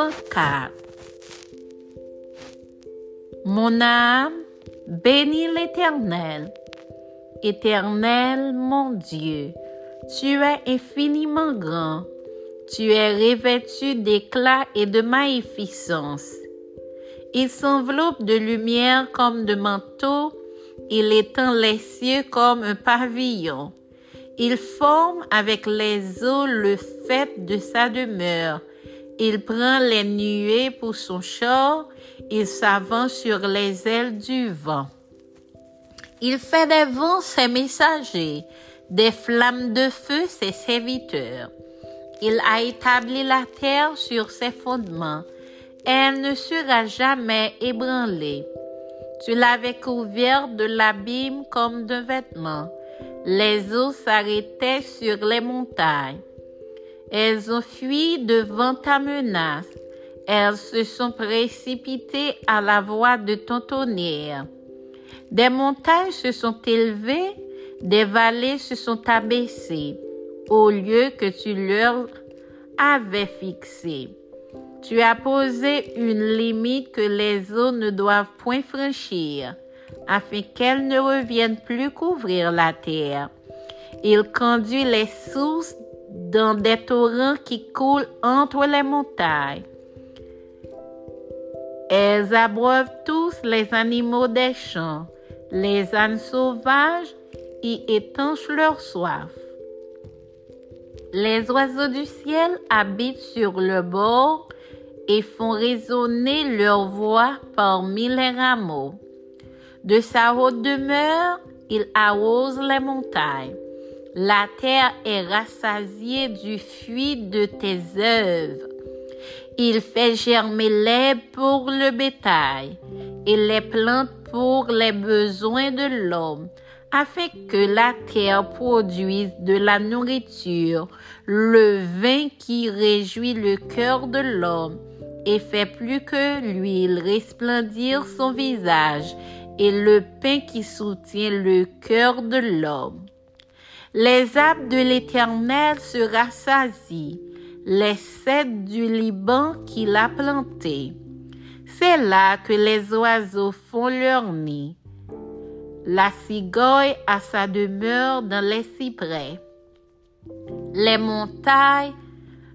104 Mon âme bénit l'Éternel. Éternel, mon Dieu, tu es infiniment grand. Tu es revêtu d'éclat et de magnificence. Il s'enveloppe de lumière comme de manteau. Il étend les cieux comme un pavillon. Il forme avec les eaux le fait de sa demeure. Il prend les nuées pour son char. Il s'avance sur les ailes du vent. Il fait des vents ses messagers, des flammes de feu ses serviteurs. Il a établi la terre sur ses fondements. Elle ne sera jamais ébranlée. Tu l'avais couverte de l'abîme comme d'un vêtement. Les eaux s'arrêtaient sur les montagnes. Elles ont fui devant ta menace. Elles se sont précipitées à la voix de ton tonnerre. Des montagnes se sont élevées, des vallées se sont abaissées au lieu que tu leur avais fixé. Tu as posé une limite que les eaux ne doivent point franchir, afin qu'elles ne reviennent plus couvrir la terre. Il conduit les sources dans des torrents qui coulent entre les montagnes. Elles abreuvent tous les animaux des champs, les ânes sauvages y étanchent leur soif. Les oiseaux du ciel habitent sur le bord et font résonner leur voix parmi les rameaux. De sa haute demeure, il arrose les montagnes. La terre est rassasiée du fruit de tes œuvres. Il fait germer l'herbe pour le bétail et les plantes pour les besoins de l'homme afin que la terre produise de la nourriture, le vin qui réjouit le cœur de l'homme et fait plus que l'huile resplendir son visage et le pain qui soutient le cœur de l'homme. Les arbres de l'Éternel se rassasient, les cèdres du Liban qu'il a plantés. C'est là que les oiseaux font leur nid la cigogne a sa demeure dans les cyprès. Les montagnes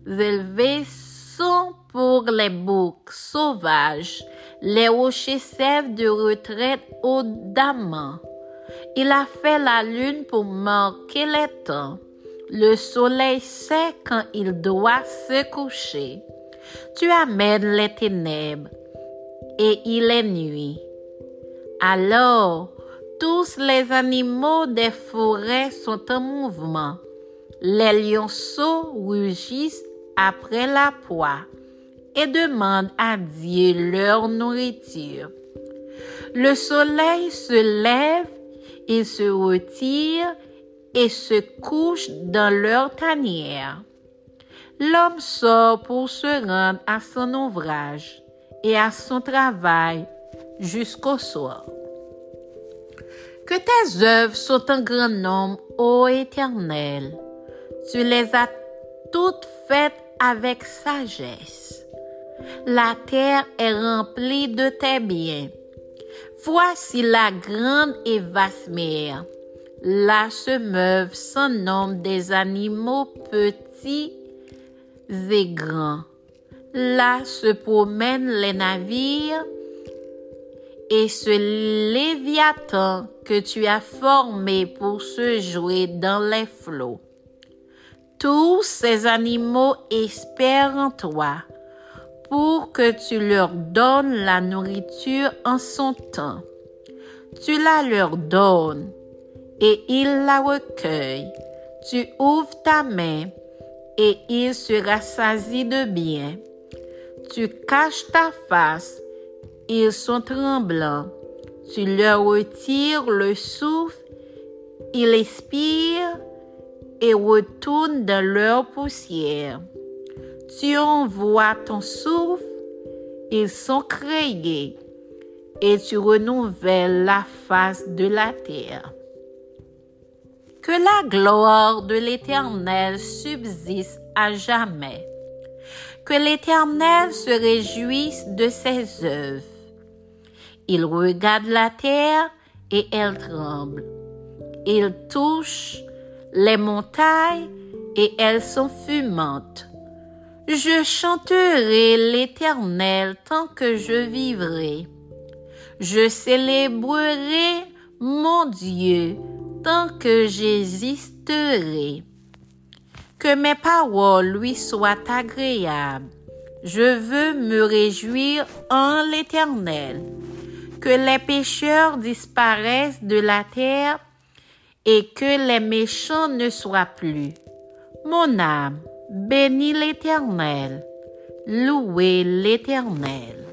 élevées sont pour les boucs sauvages. Les rochers servent de retraite aux dames. Il a fait la lune pour marquer les temps. Le soleil sait quand il doit se coucher. Tu amènes les ténèbres et il est nuit. Alors, tous les animaux des forêts sont en mouvement. Les lionceaux rugissent après la poix et demandent à Dieu leur nourriture. Le soleil se lève, il se retire et se couche dans leur tanière. L'homme sort pour se rendre à son ouvrage et à son travail jusqu'au soir. Que tes œuvres soient un grand nombre, ô Éternel. Tu les as toutes faites avec sagesse. La terre est remplie de tes biens. Voici la grande et vaste mer. Là se meuvent sans nombre des animaux petits et grands. Là se promènent les navires et ce léviathan que tu as formé pour se jouer dans les flots. Tous ces animaux espèrent en toi pour que tu leur donnes la nourriture en son temps. Tu la leur donnes et ils la recueillent. Tu ouvres ta main et ils se rassasie de bien. Tu caches ta face ils sont tremblants. Tu leur retires le souffle, ils expirent et retournent dans leur poussière. Tu envoies ton souffle, ils sont créés et tu renouvelles la face de la terre. Que la gloire de l'Éternel subsiste à jamais Que l'Éternel se réjouisse de ses œuvres. Il regarde la terre et elle tremble. Il touche les montagnes et elles sont fumantes. Je chanterai l'Éternel tant que je vivrai. Je célébrerai mon Dieu tant que j'existerai. Que mes paroles lui soient agréables. Je veux me réjouir en l'Éternel. Que les pécheurs disparaissent de la terre et que les méchants ne soient plus. Mon âme, bénis l'Éternel. Louez l'Éternel.